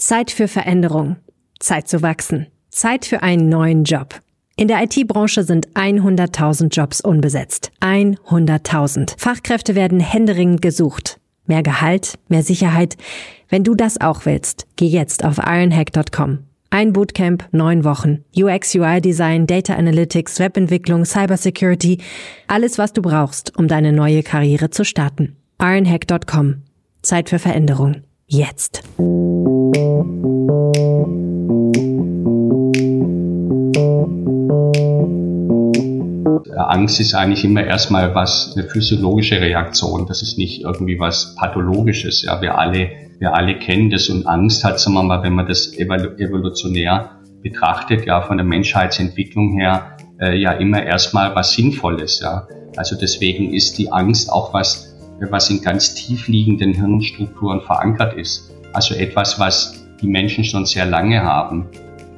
Zeit für Veränderung. Zeit zu wachsen. Zeit für einen neuen Job. In der IT-Branche sind 100.000 Jobs unbesetzt. 100.000. Fachkräfte werden händeringend gesucht. Mehr Gehalt, mehr Sicherheit. Wenn du das auch willst, geh jetzt auf ironhack.com. Ein Bootcamp, neun Wochen. UX, UI Design, Data Analytics, Webentwicklung, Cybersecurity. Alles, was du brauchst, um deine neue Karriere zu starten. ironhack.com. Zeit für Veränderung. Jetzt. Angst ist eigentlich immer erstmal was, eine physiologische Reaktion. Das ist nicht irgendwie was Pathologisches. Ja, wir alle, wir alle kennen das und Angst hat, sagen wir mal, wenn man das evolutionär betrachtet, ja, von der Menschheitsentwicklung her, äh, ja immer erstmal was Sinnvolles. Ja. Also deswegen ist die Angst auch was, was in ganz tief liegenden Hirnstrukturen verankert ist. Also etwas, was die Menschen schon sehr lange haben,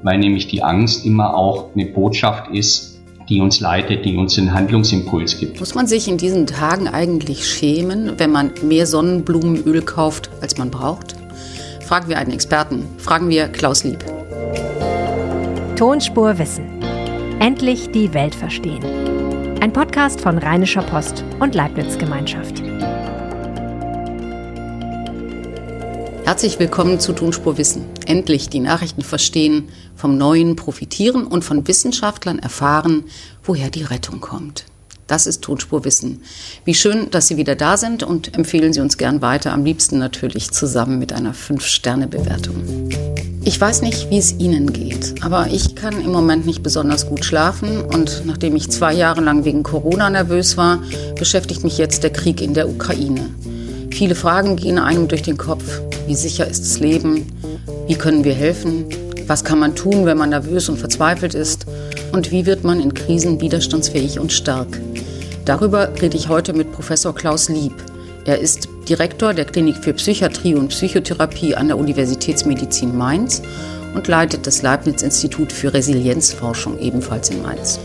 weil nämlich die Angst immer auch eine Botschaft ist, die uns leitet, die uns einen Handlungsimpuls gibt. Muss man sich in diesen Tagen eigentlich schämen, wenn man mehr Sonnenblumenöl kauft, als man braucht? Fragen wir einen Experten. Fragen wir Klaus Lieb. Tonspur Wissen. Endlich die Welt verstehen. Ein Podcast von Rheinischer Post und Leibniz Gemeinschaft. Herzlich willkommen zu Tonspur Wissen. Endlich die Nachrichten verstehen, vom Neuen profitieren und von Wissenschaftlern erfahren, woher die Rettung kommt. Das ist Tonspur Wissen. Wie schön, dass Sie wieder da sind und empfehlen Sie uns gern weiter, am liebsten natürlich zusammen mit einer 5-Sterne-Bewertung. Ich weiß nicht, wie es Ihnen geht, aber ich kann im Moment nicht besonders gut schlafen und nachdem ich zwei Jahre lang wegen Corona nervös war, beschäftigt mich jetzt der Krieg in der Ukraine. Viele Fragen gehen einem durch den Kopf. Wie sicher ist das Leben? Wie können wir helfen? Was kann man tun, wenn man nervös und verzweifelt ist? Und wie wird man in Krisen widerstandsfähig und stark? Darüber rede ich heute mit Professor Klaus Lieb. Er ist Direktor der Klinik für Psychiatrie und Psychotherapie an der Universitätsmedizin Mainz und leitet das Leibniz-Institut für Resilienzforschung ebenfalls in Mainz.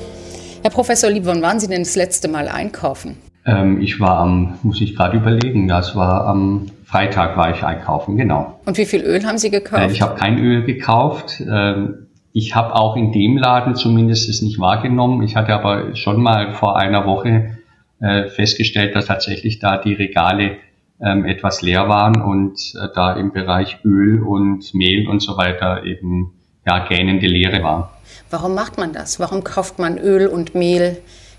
Herr Professor Lieb, wann waren Sie denn das letzte Mal einkaufen? Ähm, ich war am, muss ich gerade überlegen, das war am Freitag war ich einkaufen, genau. Und wie viel Öl haben Sie gekauft? Äh, ich habe kein Öl gekauft. Ähm, ich habe auch in dem Laden zumindest es nicht wahrgenommen. Ich hatte aber schon mal vor einer Woche äh, festgestellt, dass tatsächlich da die Regale ähm, etwas leer waren und äh, da im Bereich Öl und Mehl und so weiter eben ja gähnende Leere war. Warum macht man das? Warum kauft man Öl und Mehl?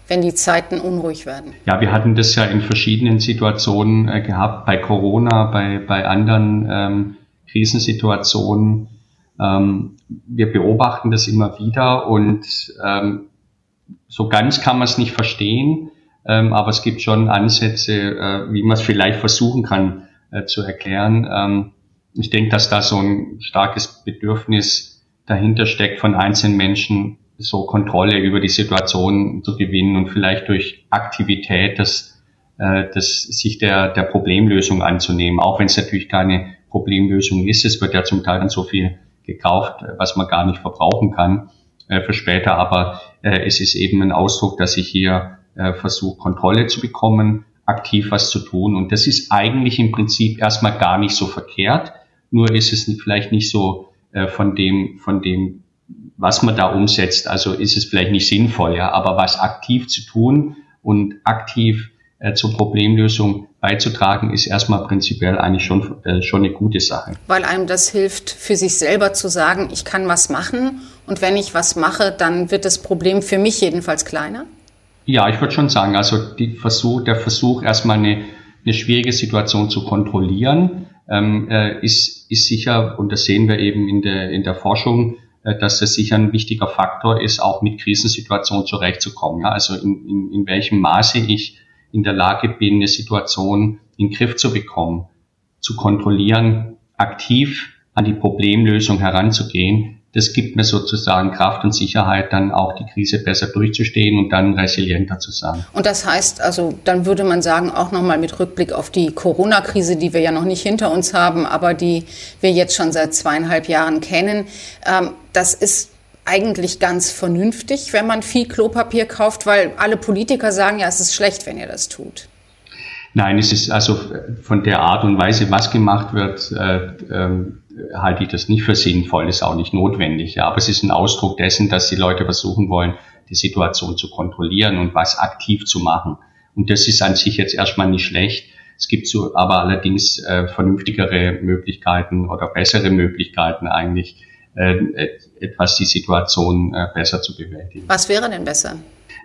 Wenn die Zeiten unruhig werden? Ja, wir hatten das ja in verschiedenen Situationen äh, gehabt, bei Corona, bei, bei anderen ähm, Krisensituationen. Ähm, wir beobachten das immer wieder und ähm, so ganz kann man es nicht verstehen, ähm, aber es gibt schon Ansätze, äh, wie man es vielleicht versuchen kann äh, zu erklären. Ähm, ich denke, dass da so ein starkes Bedürfnis dahinter steckt von einzelnen Menschen, so Kontrolle über die Situation zu gewinnen und vielleicht durch Aktivität das, äh, das sich der, der Problemlösung anzunehmen, auch wenn es natürlich keine Problemlösung ist. Es wird ja zum Teil dann so viel gekauft, was man gar nicht verbrauchen kann äh, für später, aber äh, es ist eben ein Ausdruck, dass ich hier äh, versuche, Kontrolle zu bekommen, aktiv was zu tun. Und das ist eigentlich im Prinzip erstmal gar nicht so verkehrt, nur ist es vielleicht nicht so äh, von dem, von dem was man da umsetzt, also ist es vielleicht nicht sinnvoll, ja, aber was aktiv zu tun und aktiv äh, zur Problemlösung beizutragen, ist erstmal prinzipiell eigentlich schon, äh, schon eine gute Sache. Weil einem das hilft, für sich selber zu sagen, ich kann was machen und wenn ich was mache, dann wird das Problem für mich jedenfalls kleiner? Ja, ich würde schon sagen, also die Versuch, der Versuch, erstmal eine, eine schwierige Situation zu kontrollieren, ähm, äh, ist, ist sicher, und das sehen wir eben in der, in der Forschung, dass das sicher ein wichtiger Faktor ist, auch mit Krisensituationen zurechtzukommen. Ja, also in, in, in welchem Maße ich in der Lage bin, eine Situation in den Griff zu bekommen, zu kontrollieren, aktiv an die Problemlösung heranzugehen, das gibt mir sozusagen Kraft und Sicherheit, dann auch die Krise besser durchzustehen und dann resilienter zu sein. Und das heißt also, dann würde man sagen, auch nochmal mit Rückblick auf die Corona-Krise, die wir ja noch nicht hinter uns haben, aber die wir jetzt schon seit zweieinhalb Jahren kennen, ähm, das ist eigentlich ganz vernünftig, wenn man viel Klopapier kauft, weil alle Politiker sagen ja, es ist schlecht, wenn ihr das tut. Nein, es ist also von der Art und Weise, was gemacht wird, äh, ähm, halte ich das nicht für sinnvoll, ist auch nicht notwendig. Ja. Aber es ist ein Ausdruck dessen, dass die Leute versuchen wollen, die Situation zu kontrollieren und was aktiv zu machen. Und das ist an sich jetzt erstmal nicht schlecht. Es gibt so aber allerdings äh, vernünftigere Möglichkeiten oder bessere Möglichkeiten eigentlich, äh, etwas die Situation äh, besser zu bewältigen. Was wäre denn besser?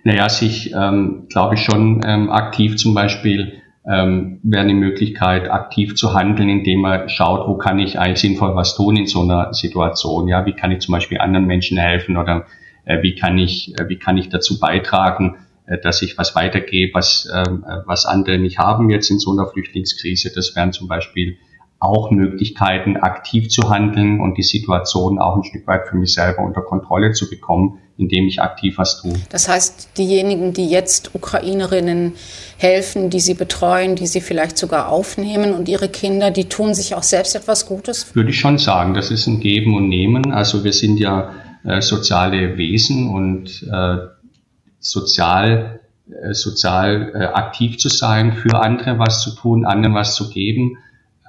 Naja, sich, ähm, glaube ich, schon ähm, aktiv zum Beispiel ähm, wäre eine Möglichkeit, aktiv zu handeln, indem man schaut, wo kann ich eigentlich sinnvoll was tun in so einer Situation. Ja, wie kann ich zum Beispiel anderen Menschen helfen oder äh, wie kann ich, äh, wie kann ich dazu beitragen, äh, dass ich was weitergebe, was, ähm, äh, was andere nicht haben jetzt in so einer Flüchtlingskrise. Das wären zum Beispiel auch Möglichkeiten, aktiv zu handeln und die Situation auch ein Stück weit für mich selber unter Kontrolle zu bekommen, indem ich aktiv was tue. Das heißt, diejenigen, die jetzt Ukrainerinnen helfen, die sie betreuen, die sie vielleicht sogar aufnehmen und ihre Kinder, die tun sich auch selbst etwas Gutes? Würde ich schon sagen, das ist ein Geben und Nehmen. Also wir sind ja äh, soziale Wesen und äh, sozial äh, sozial äh, aktiv zu sein, für andere was zu tun, anderen was zu geben,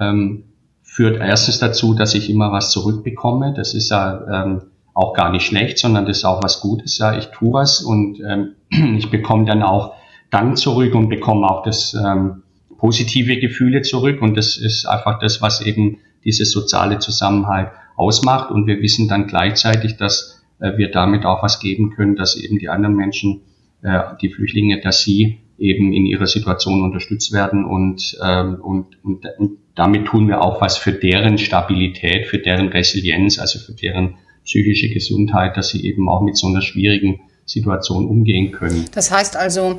ähm, führt erstens dazu, dass ich immer was zurückbekomme. Das ist ja ähm, auch gar nicht schlecht, sondern das ist auch was Gutes. Ja, ich tue was und ähm, ich bekomme dann auch Dank zurück und bekomme auch das ähm, positive Gefühle zurück. Und das ist einfach das, was eben dieses soziale Zusammenhalt ausmacht. Und wir wissen dann gleichzeitig, dass äh, wir damit auch was geben können, dass eben die anderen Menschen, äh, die Flüchtlinge, dass sie eben in ihrer Situation unterstützt werden und, ähm, und, und, und damit tun wir auch was für deren Stabilität, für deren Resilienz, also für deren psychische Gesundheit, dass sie eben auch mit so einer schwierigen Situation umgehen können. Das heißt also,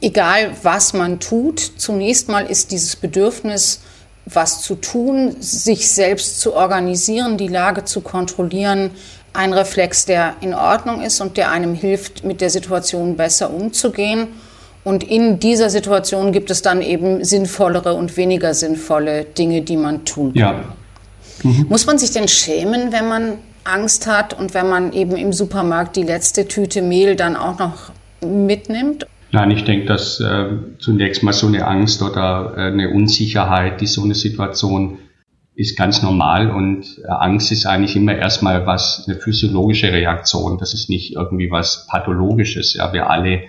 egal was man tut, zunächst mal ist dieses Bedürfnis, was zu tun, sich selbst zu organisieren, die Lage zu kontrollieren, ein Reflex, der in Ordnung ist und der einem hilft, mit der Situation besser umzugehen. Und in dieser Situation gibt es dann eben sinnvollere und weniger sinnvolle Dinge, die man tun kann. Ja. Mhm. Muss man sich denn schämen, wenn man Angst hat und wenn man eben im Supermarkt die letzte Tüte Mehl dann auch noch mitnimmt? Nein, ich denke, dass äh, zunächst mal so eine Angst oder äh, eine Unsicherheit, die so eine Situation ist ganz normal und äh, Angst ist eigentlich immer erstmal was, eine physiologische Reaktion. Das ist nicht irgendwie was Pathologisches. Ja, wir alle,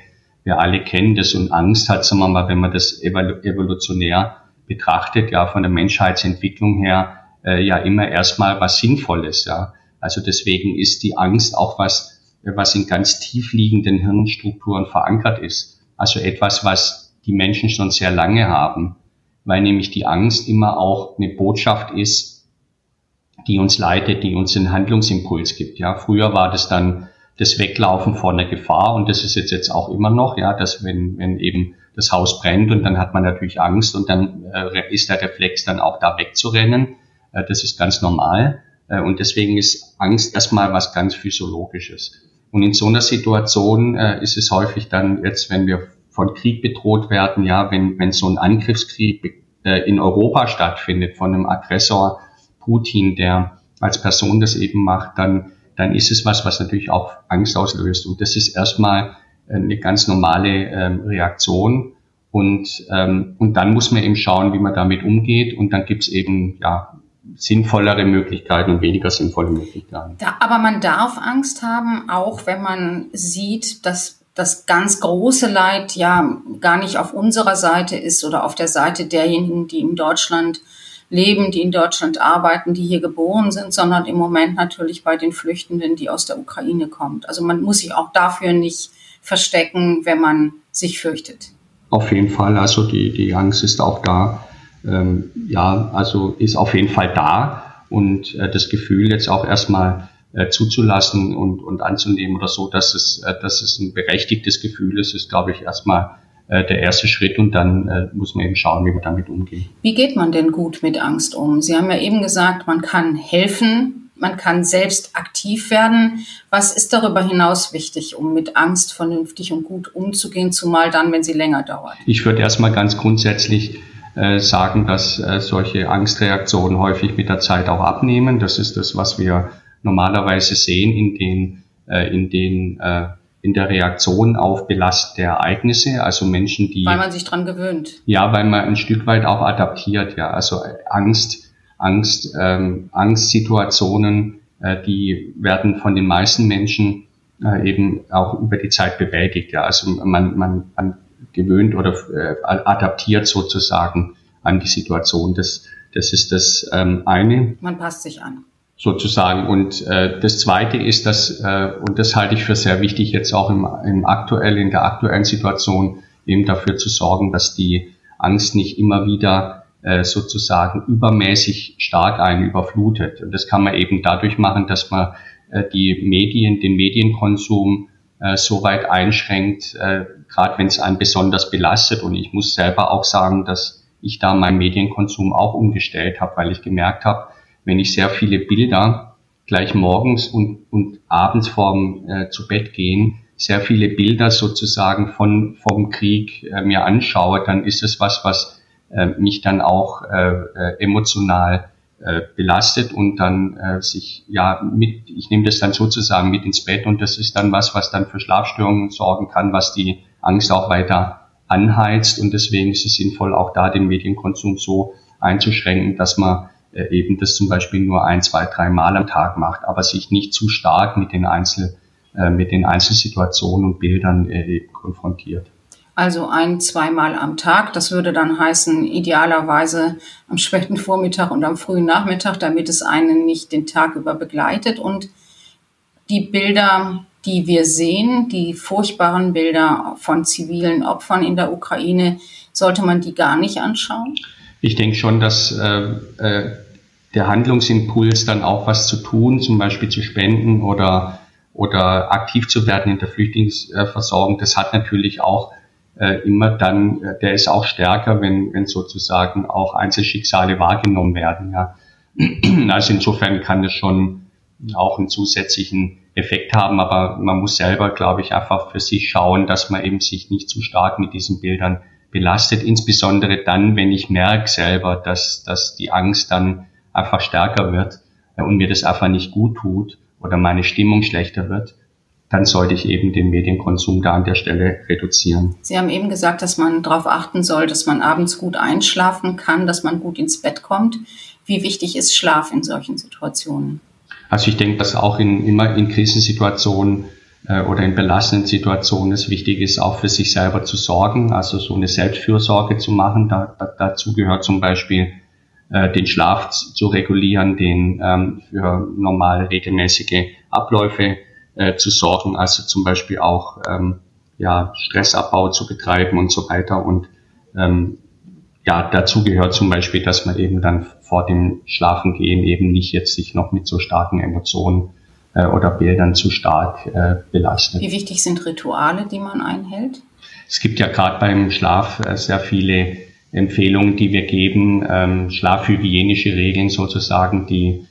wir alle kennen das und Angst hat, sagen wir mal, wenn man das evolutionär betrachtet, ja, von der Menschheitsentwicklung her, äh, ja immer erstmal was Sinnvolles, ja. Also deswegen ist die Angst auch was, was in ganz tief liegenden Hirnstrukturen verankert ist. Also etwas, was die Menschen schon sehr lange haben, weil nämlich die Angst immer auch eine Botschaft ist, die uns leitet, die uns einen Handlungsimpuls gibt. Ja, früher war das dann das Weglaufen vor einer Gefahr und das ist jetzt jetzt auch immer noch, ja, dass wenn, wenn eben das Haus brennt und dann hat man natürlich Angst und dann äh, ist der Reflex dann auch da wegzurennen. Äh, das ist ganz normal. Äh, und deswegen ist Angst erstmal was ganz Physiologisches. Und in so einer Situation äh, ist es häufig dann jetzt, wenn wir von Krieg bedroht werden, ja, wenn, wenn so ein Angriffskrieg äh, in Europa stattfindet von einem Aggressor Putin, der als Person das eben macht, dann, dann ist es was, was natürlich auch Angst auslöst. Und das ist erstmal eine ganz normale ähm, Reaktion. Und, ähm, und dann muss man eben schauen, wie man damit umgeht. Und dann gibt's eben ja sinnvollere Möglichkeiten und weniger sinnvolle Möglichkeiten. Da, aber man darf Angst haben, auch wenn man sieht, dass das ganz große Leid ja gar nicht auf unserer Seite ist oder auf der Seite derjenigen, die in Deutschland leben, die in Deutschland arbeiten, die hier geboren sind, sondern im Moment natürlich bei den Flüchtenden, die aus der Ukraine kommt. Also man muss sich auch dafür nicht verstecken, wenn man sich fürchtet. Auf jeden Fall, also die, die Angst ist auch da ähm, ja, also ist auf jeden Fall da und äh, das Gefühl jetzt auch erstmal äh, zuzulassen und, und anzunehmen oder so, dass es, äh, dass es ein berechtigtes Gefühl ist, ist, glaube ich, erstmal äh, der erste Schritt und dann äh, muss man eben schauen, wie man damit umgeht. Wie geht man denn gut mit Angst um? Sie haben ja eben gesagt, man kann helfen, man kann selbst aktiv werden. Was ist darüber hinaus wichtig, um mit Angst vernünftig und gut umzugehen, zumal dann, wenn sie länger dauert? Ich würde erstmal ganz grundsätzlich sagen, dass äh, solche Angstreaktionen häufig mit der Zeit auch abnehmen. Das ist das, was wir normalerweise sehen in den, äh, in den äh, in der Reaktion auf belastende Ereignisse, also Menschen, die weil man sich dran gewöhnt. Ja, weil man ein Stück weit auch adaptiert. Ja, also Angst Angst, ähm, Angstsituationen, äh, die werden von den meisten Menschen äh, eben auch über die Zeit bewältigt. Ja. Also man, man, man gewöhnt oder äh, adaptiert sozusagen an die Situation. Das, das ist das ähm, eine. Man passt sich an. Sozusagen. Und äh, das zweite ist, dass, äh, und das halte ich für sehr wichtig, jetzt auch im, im aktuell, in der aktuellen Situation eben dafür zu sorgen, dass die Angst nicht immer wieder äh, sozusagen übermäßig stark einen überflutet. Und das kann man eben dadurch machen, dass man äh, die Medien, den Medienkonsum äh, so weit einschränkt, äh, gerade wenn es einen besonders belastet. Und ich muss selber auch sagen, dass ich da meinen Medienkonsum auch umgestellt habe, weil ich gemerkt habe, wenn ich sehr viele Bilder gleich morgens und, und abends vorm äh, zu Bett gehen, sehr viele Bilder sozusagen von vom Krieg äh, mir anschaue, dann ist es was, was äh, mich dann auch äh, äh, emotional äh, belastet und dann äh, sich ja mit, ich nehme das dann sozusagen mit ins Bett und das ist dann was, was dann für Schlafstörungen sorgen kann, was die Angst auch weiter anheizt und deswegen ist es sinnvoll, auch da den Medienkonsum so einzuschränken, dass man äh, eben das zum Beispiel nur ein, zwei, drei Mal am Tag macht, aber sich nicht zu stark mit den Einzel, äh, mit den Einzelsituationen und Bildern äh, konfrontiert. Also ein, zweimal am Tag. Das würde dann heißen, idealerweise am späten Vormittag und am frühen Nachmittag, damit es einen nicht den Tag über begleitet. Und die Bilder, die wir sehen, die furchtbaren Bilder von zivilen Opfern in der Ukraine, sollte man die gar nicht anschauen? Ich denke schon, dass äh, äh, der Handlungsimpuls dann auch was zu tun, zum Beispiel zu spenden oder, oder aktiv zu werden in der Flüchtlingsversorgung, das hat natürlich auch immer dann, äh, der ist auch stärker, wenn, wenn sozusagen auch Einzelschicksale wahrgenommen werden. Ja. Also insofern kann das schon auch einen zusätzlichen Effekt haben, aber man muss selber, glaube ich, einfach für sich schauen, dass man eben sich nicht zu stark mit diesen Bildern belastet, insbesondere dann, wenn ich merke selber, dass, dass die Angst dann einfach stärker wird äh, und mir das einfach nicht gut tut oder meine Stimmung schlechter wird, dann sollte ich eben den Medienkonsum da an der Stelle reduzieren. Sie haben eben gesagt, dass man darauf achten soll, dass man abends gut einschlafen kann, dass man gut ins Bett kommt. Wie wichtig ist Schlaf in solchen Situationen? Also ich denke, dass auch in, immer in Krisensituationen äh, oder in belastenden Situationen es wichtig ist, auch für sich selber zu sorgen, also so eine Selbstfürsorge zu machen. Da, da, dazu gehört zum Beispiel äh, den Schlaf zu regulieren, den ähm, für normal regelmäßige Abläufe äh, zu sorgen, also zum Beispiel auch ähm, ja, Stressabbau zu betreiben und so weiter. Und ähm, ja, dazu gehört zum Beispiel, dass man eben dann vor dem Schlafengehen eben nicht jetzt sich noch mit so starken Emotionen äh, oder Bildern zu stark äh, belastet. Wie wichtig sind Rituale, die man einhält? Es gibt ja gerade beim Schlaf äh, sehr viele Empfehlungen, die wir geben, ähm, schlafhygienische Regeln sozusagen, die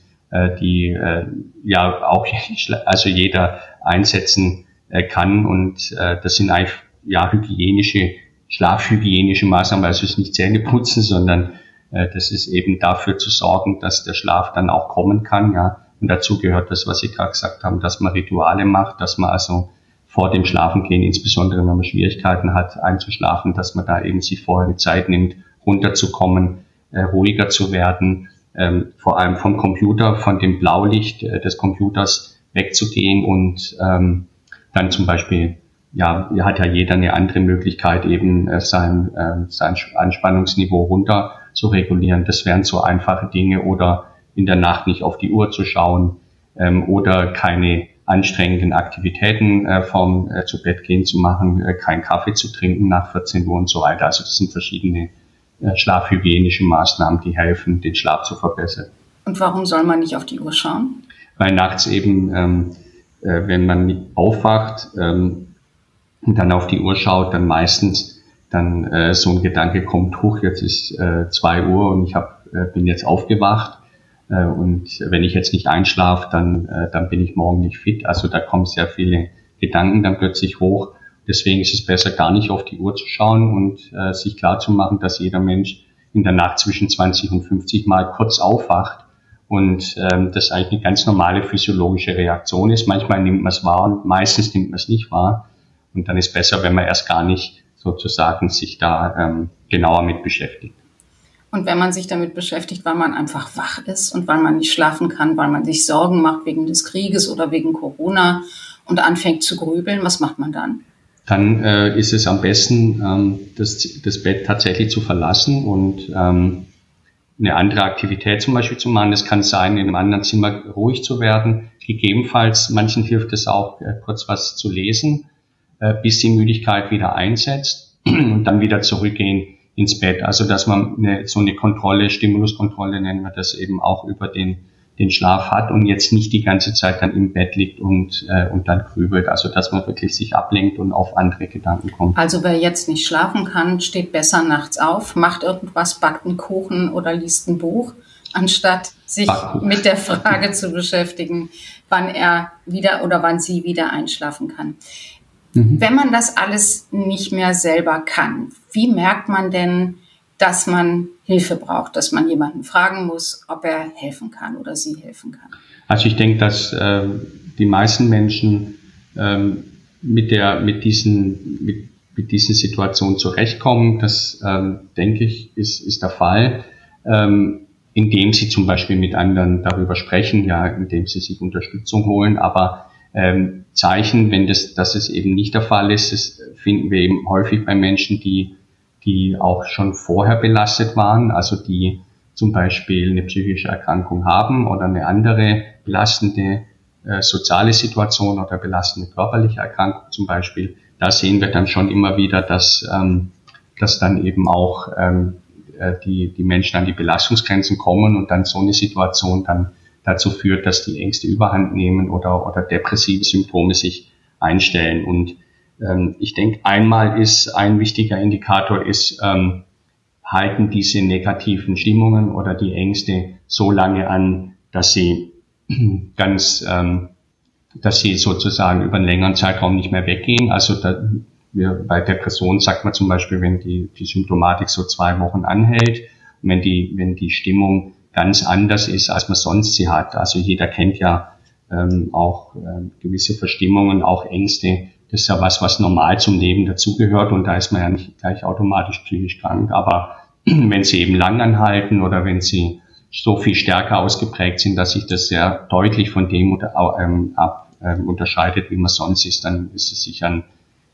die äh, ja auch also jeder einsetzen äh, kann. Und äh, das sind einfach ja hygienische schlafhygienische Maßnahmen, also es ist nicht Zähne putzen, sondern äh, das ist eben dafür zu sorgen, dass der Schlaf dann auch kommen kann, ja. Und dazu gehört das, was Sie gerade gesagt haben, dass man Rituale macht, dass man also vor dem Schlafengehen, insbesondere wenn man Schwierigkeiten hat einzuschlafen, dass man da eben sich vorher die Zeit nimmt, runterzukommen, äh, ruhiger zu werden ähm, vor allem vom Computer, von dem Blaulicht äh, des Computers wegzugehen und ähm, dann zum Beispiel, ja, hat ja jeder eine andere Möglichkeit, eben äh, sein, äh, sein Anspannungsniveau runter zu regulieren. Das wären so einfache Dinge oder in der Nacht nicht auf die Uhr zu schauen ähm, oder keine anstrengenden Aktivitäten äh, vom äh, zu Bett gehen zu machen, äh, keinen Kaffee zu trinken nach 14 Uhr und so weiter. Also das sind verschiedene äh, schlafhygienische Maßnahmen, die helfen, den Schlaf zu verbessern. Und warum soll man nicht auf die Uhr schauen? Weil nachts eben, ähm, äh, wenn man aufwacht ähm, und dann auf die Uhr schaut, dann meistens dann äh, so ein Gedanke kommt, hoch, jetzt ist äh, zwei Uhr und ich hab, äh, bin jetzt aufgewacht äh, und wenn ich jetzt nicht einschlafe, dann, äh, dann bin ich morgen nicht fit. Also da kommen sehr viele Gedanken dann plötzlich hoch Deswegen ist es besser, gar nicht auf die Uhr zu schauen und äh, sich klar zu machen, dass jeder Mensch in der Nacht zwischen 20 und 50 Mal kurz aufwacht und ähm, das eigentlich eine ganz normale physiologische Reaktion ist. Manchmal nimmt man es wahr und meistens nimmt man es nicht wahr. Und dann ist besser, wenn man erst gar nicht sozusagen sich da ähm, genauer mit beschäftigt. Und wenn man sich damit beschäftigt, weil man einfach wach ist und weil man nicht schlafen kann, weil man sich Sorgen macht wegen des Krieges oder wegen Corona und anfängt zu grübeln, was macht man dann? Dann äh, ist es am besten, ähm, das, das Bett tatsächlich zu verlassen und ähm, eine andere Aktivität zum Beispiel zu machen. Es kann sein, in einem anderen Zimmer ruhig zu werden. Gegebenenfalls, manchen hilft es auch, äh, kurz was zu lesen, äh, bis die Müdigkeit wieder einsetzt und dann wieder zurückgehen ins Bett. Also dass man eine, so eine Kontrolle, Stimuluskontrolle nennen wir das eben auch über den, den Schlaf hat und jetzt nicht die ganze Zeit dann im Bett liegt und, äh, und dann grübelt. Also dass man wirklich sich ablenkt und auf andere Gedanken kommt. Also wer jetzt nicht schlafen kann, steht besser nachts auf, macht irgendwas, backt einen Kuchen oder liest ein Buch, anstatt sich Backkuchen. mit der Frage zu beschäftigen, wann er wieder oder wann sie wieder einschlafen kann. Mhm. Wenn man das alles nicht mehr selber kann, wie merkt man denn, dass man Hilfe braucht, dass man jemanden fragen muss, ob er helfen kann oder sie helfen kann? Also ich denke, dass äh, die meisten Menschen ähm, mit der mit diesen mit, mit diesen Situationen zurechtkommen. Das ähm, denke ich ist ist der Fall, ähm, indem sie zum Beispiel mit anderen darüber sprechen, ja, indem sie sich Unterstützung holen. Aber ähm, Zeichen, wenn das, das ist eben nicht der Fall ist, das finden wir eben häufig bei Menschen, die, die auch schon vorher belastet waren, also die zum Beispiel eine psychische Erkrankung haben oder eine andere belastende äh, soziale Situation oder belastende körperliche Erkrankung zum Beispiel. Da sehen wir dann schon immer wieder, dass, ähm, dass dann eben auch ähm, äh, die, die Menschen an die Belastungsgrenzen kommen und dann so eine Situation dann dazu führt, dass die Ängste überhand nehmen oder, oder depressive Symptome sich einstellen. Und ich denke, einmal ist ein wichtiger Indikator ist, ähm, halten diese negativen Stimmungen oder die Ängste so lange an, dass sie ganz, ähm, dass sie sozusagen über einen längeren Zeitraum nicht mehr weggehen. Also da, wir, bei Depression sagt man zum Beispiel, wenn die, die Symptomatik so zwei Wochen anhält, wenn die, wenn die Stimmung ganz anders ist, als man sonst sie hat. Also jeder kennt ja ähm, auch äh, gewisse Verstimmungen, auch Ängste. Ist ja was, was normal zum Leben dazugehört und da ist man ja nicht gleich automatisch psychisch krank. Aber wenn sie eben lang anhalten oder wenn sie so viel stärker ausgeprägt sind, dass sich das sehr deutlich von dem ähm, ab, ähm, unterscheidet, wie man sonst ist, dann ist es sicher ein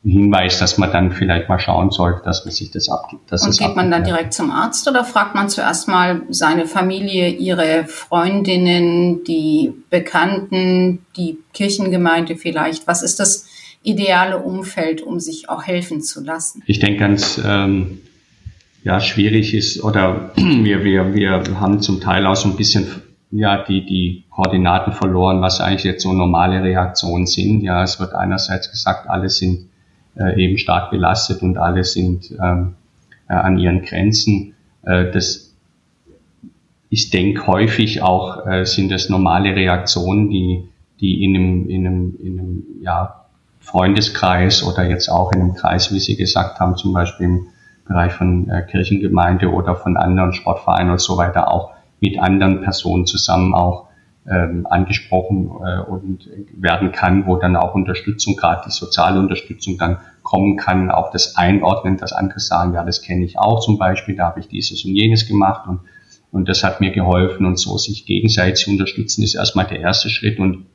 Hinweis, dass man dann vielleicht mal schauen sollte, dass man sich das abgibt. Und geht man dann direkt zum Arzt oder fragt man zuerst mal seine Familie, ihre Freundinnen, die Bekannten, die Kirchengemeinde vielleicht? Was ist das ideale Umfeld, um sich auch helfen zu lassen? Ich denke ganz ähm, ja schwierig ist oder wir wir wir haben zum Teil auch so ein bisschen ja die die Koordinaten verloren, was eigentlich jetzt so normale Reaktionen sind. Ja, es wird einerseits gesagt, alle sind äh, eben stark belastet und alle sind ähm, äh, an ihren Grenzen. Äh, das ich denke häufig auch äh, sind das normale Reaktionen, die, die in einem, in einem, in einem ja, Freundeskreis oder jetzt auch in einem Kreis, wie Sie gesagt haben, zum Beispiel im Bereich von äh, Kirchengemeinde oder von anderen Sportvereinen und so weiter auch mit anderen Personen zusammen auch ähm, angesprochen äh, und werden kann, wo dann auch Unterstützung, gerade die soziale Unterstützung dann kommen kann, auch das Einordnen, dass andere sagen, ja, das kenne ich auch zum Beispiel, da habe ich dieses und jenes gemacht und, und das hat mir geholfen und so sich gegenseitig unterstützen ist erstmal der erste Schritt und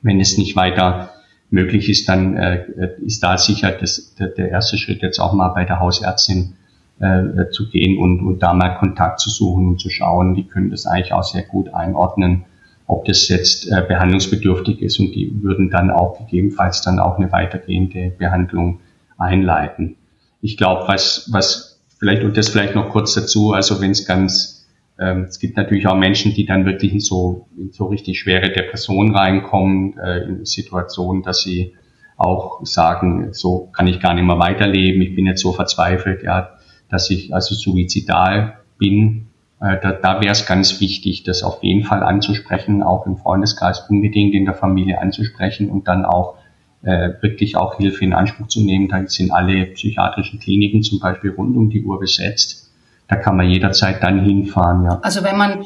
wenn es nicht weiter möglich ist, dann äh, ist da sicher das, der, der erste Schritt jetzt auch mal bei der Hausärztin äh, zu gehen und, und da mal Kontakt zu suchen und zu schauen, die können das eigentlich auch sehr gut einordnen ob das jetzt äh, behandlungsbedürftig ist und die würden dann auch gegebenenfalls dann auch eine weitergehende Behandlung einleiten. Ich glaube, was, was vielleicht, und das vielleicht noch kurz dazu, also wenn es ganz, ähm, es gibt natürlich auch Menschen, die dann wirklich in so, in so richtig schwere Depressionen reinkommen, äh, in Situationen, dass sie auch sagen, so kann ich gar nicht mehr weiterleben, ich bin jetzt so verzweifelt, ja, dass ich also suizidal bin äh, da, da wäre es ganz wichtig, das auf jeden Fall anzusprechen, auch im Freundeskreis unbedingt in der Familie anzusprechen und dann auch äh, wirklich auch Hilfe in Anspruch zu nehmen. Da sind alle psychiatrischen Kliniken zum Beispiel rund um die Uhr besetzt. Da kann man jederzeit dann hinfahren. Ja. Also wenn man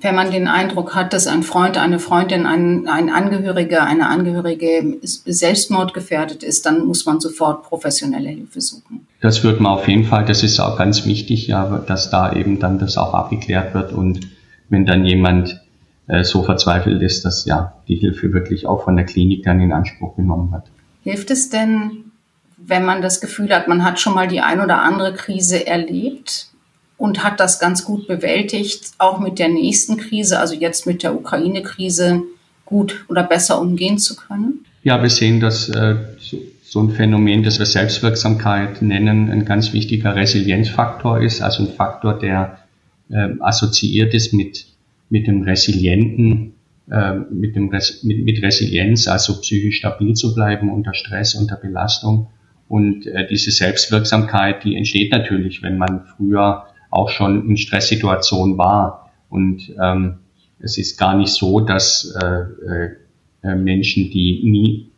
wenn man den Eindruck hat, dass ein Freund, eine Freundin, ein, ein Angehöriger, eine Angehörige selbstmordgefährdet ist, dann muss man sofort professionelle Hilfe suchen. das wird man auf jeden Fall, das ist auch ganz wichtig, ja, dass da eben dann das auch abgeklärt wird und wenn dann jemand äh, so verzweifelt ist, dass ja die Hilfe wirklich auch von der Klinik dann in Anspruch genommen hat. Hilft es denn, wenn man das Gefühl hat, man hat schon mal die ein oder andere Krise erlebt und hat das ganz gut bewältigt, auch mit der nächsten Krise, also jetzt mit der Ukraine-Krise, gut oder besser umgehen zu können? Ja, wir sehen, dass äh, so, ein Phänomen, das wir Selbstwirksamkeit nennen, ein ganz wichtiger Resilienzfaktor ist, also ein Faktor, der äh, assoziiert ist mit, mit dem resilienten, äh, mit, dem Res mit, mit Resilienz, also psychisch stabil zu bleiben unter Stress, unter Belastung. Und äh, diese Selbstwirksamkeit, die entsteht natürlich, wenn man früher auch schon in Stresssituationen war. Und ähm, es ist gar nicht so, dass äh, äh, Menschen, die nie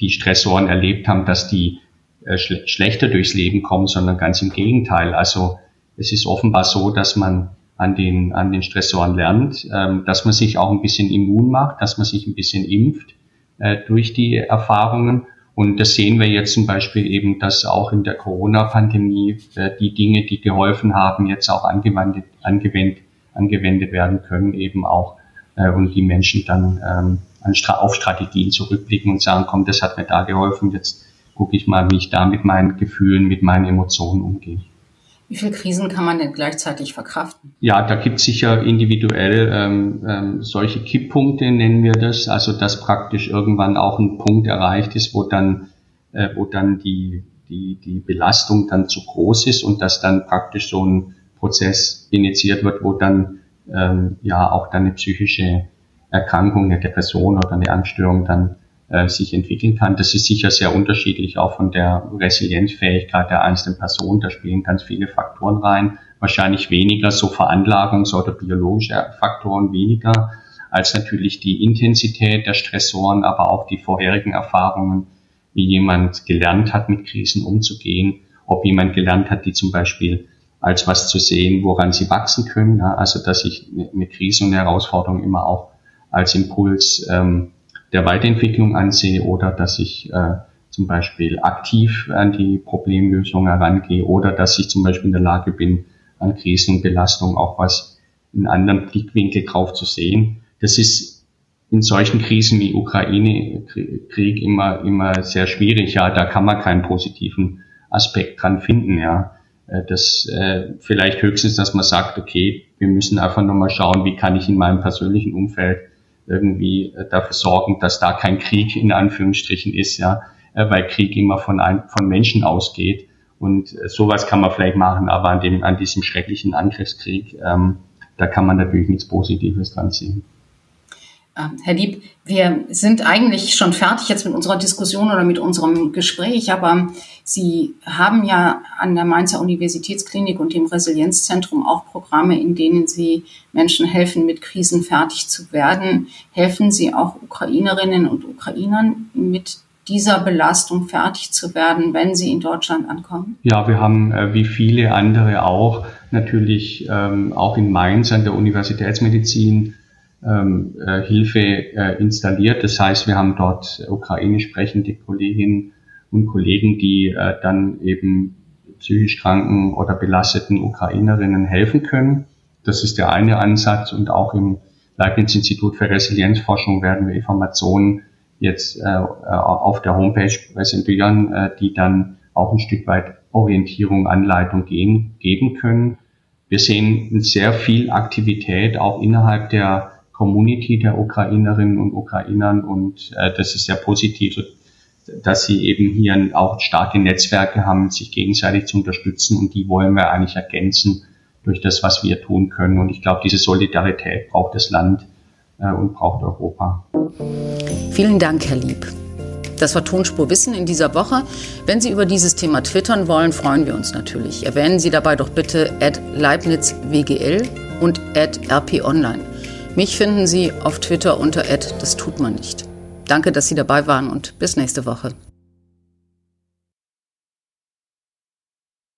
die Stressoren erlebt haben, dass die äh, schl schlechter durchs Leben kommen, sondern ganz im Gegenteil. Also es ist offenbar so, dass man an den, an den Stressoren lernt, ähm, dass man sich auch ein bisschen immun macht, dass man sich ein bisschen impft äh, durch die Erfahrungen. Und das sehen wir jetzt zum Beispiel eben, dass auch in der Corona-Pandemie äh, die Dinge, die geholfen haben, jetzt auch angewendet, angewendet, angewendet werden können, eben auch äh, und die Menschen dann ähm, an, auf Strategien zurückblicken und sagen, komm, das hat mir da geholfen, jetzt gucke ich mal, wie ich da mit meinen Gefühlen, mit meinen Emotionen umgehe. Wie viele Krisen kann man denn gleichzeitig verkraften? Ja, da gibt es sicher individuell ähm, ähm, solche Kipppunkte, nennen wir das. Also dass praktisch irgendwann auch ein Punkt erreicht ist, wo dann, äh, wo dann die, die, die Belastung dann zu groß ist und dass dann praktisch so ein Prozess initiiert wird, wo dann ähm, ja auch dann eine psychische Erkrankung, eine Depression oder eine Angststörung dann äh, sich entwickeln kann. Das ist sicher sehr unterschiedlich auch von der Resilienzfähigkeit der einzelnen Person. Da spielen ganz viele Faktoren rein. Wahrscheinlich weniger so Veranlagungs- oder biologische Faktoren weniger als natürlich die Intensität der Stressoren, aber auch die vorherigen Erfahrungen, wie jemand gelernt hat, mit Krisen umzugehen, ob jemand gelernt hat, die zum Beispiel als was zu sehen, woran sie wachsen können. Also dass ich eine Krise und eine Herausforderung immer auch als Impuls ähm, der Weiterentwicklung ansehe oder dass ich äh, zum Beispiel aktiv an die Problemlösung herangehe oder dass ich zum Beispiel in der Lage bin, an Krisen und Belastungen auch was in anderen Blickwinkel drauf zu sehen. Das ist in solchen Krisen wie Ukraine-Krieg immer, immer sehr schwierig. Ja, da kann man keinen positiven Aspekt dran finden. Ja, äh, das äh, vielleicht höchstens, dass man sagt, okay, wir müssen einfach nochmal schauen, wie kann ich in meinem persönlichen Umfeld irgendwie äh, dafür sorgen, dass da kein Krieg in Anführungsstrichen ist, ja, äh, weil Krieg immer von, ein, von Menschen ausgeht. Und äh, sowas kann man vielleicht machen, aber an dem, an diesem schrecklichen Angriffskrieg, ähm, da kann man natürlich nichts Positives dran sehen. Ähm, Herr Lieb, wir sind eigentlich schon fertig jetzt mit unserer Diskussion oder mit unserem Gespräch, aber Sie haben ja an der Mainzer Universitätsklinik und dem Resilienzzentrum auch Programme, in denen Sie Menschen helfen, mit Krisen fertig zu werden. Helfen Sie auch Ukrainerinnen und Ukrainern mit dieser Belastung fertig zu werden, wenn sie in Deutschland ankommen? Ja, wir haben äh, wie viele andere auch natürlich ähm, auch in Mainz an der Universitätsmedizin ähm, äh, Hilfe äh, installiert. Das heißt, wir haben dort ukrainisch sprechende Kolleginnen und Kollegen, die äh, dann eben psychisch kranken oder belasteten Ukrainerinnen helfen können. Das ist der eine Ansatz und auch im Leibniz-Institut für Resilienzforschung werden wir Informationen jetzt äh, auf der Homepage präsentieren, äh, die dann auch ein Stück weit Orientierung, Anleitung gehen, geben können. Wir sehen sehr viel Aktivität auch innerhalb der Community der Ukrainerinnen und Ukrainern und äh, das ist sehr positiv, dass sie eben hier auch starke Netzwerke haben, sich gegenseitig zu unterstützen und die wollen wir eigentlich ergänzen durch das, was wir tun können. Und ich glaube, diese Solidarität braucht das Land äh, und braucht Europa. Vielen Dank, Herr Lieb. Das war Tonspur Wissen in dieser Woche. Wenn Sie über dieses Thema twittern wollen, freuen wir uns natürlich. Erwähnen Sie dabei doch bitte at LeibnizWGL und at RPOnline. Mich finden Sie auf Twitter unter das tut man nicht. Danke, dass Sie dabei waren und bis nächste Woche.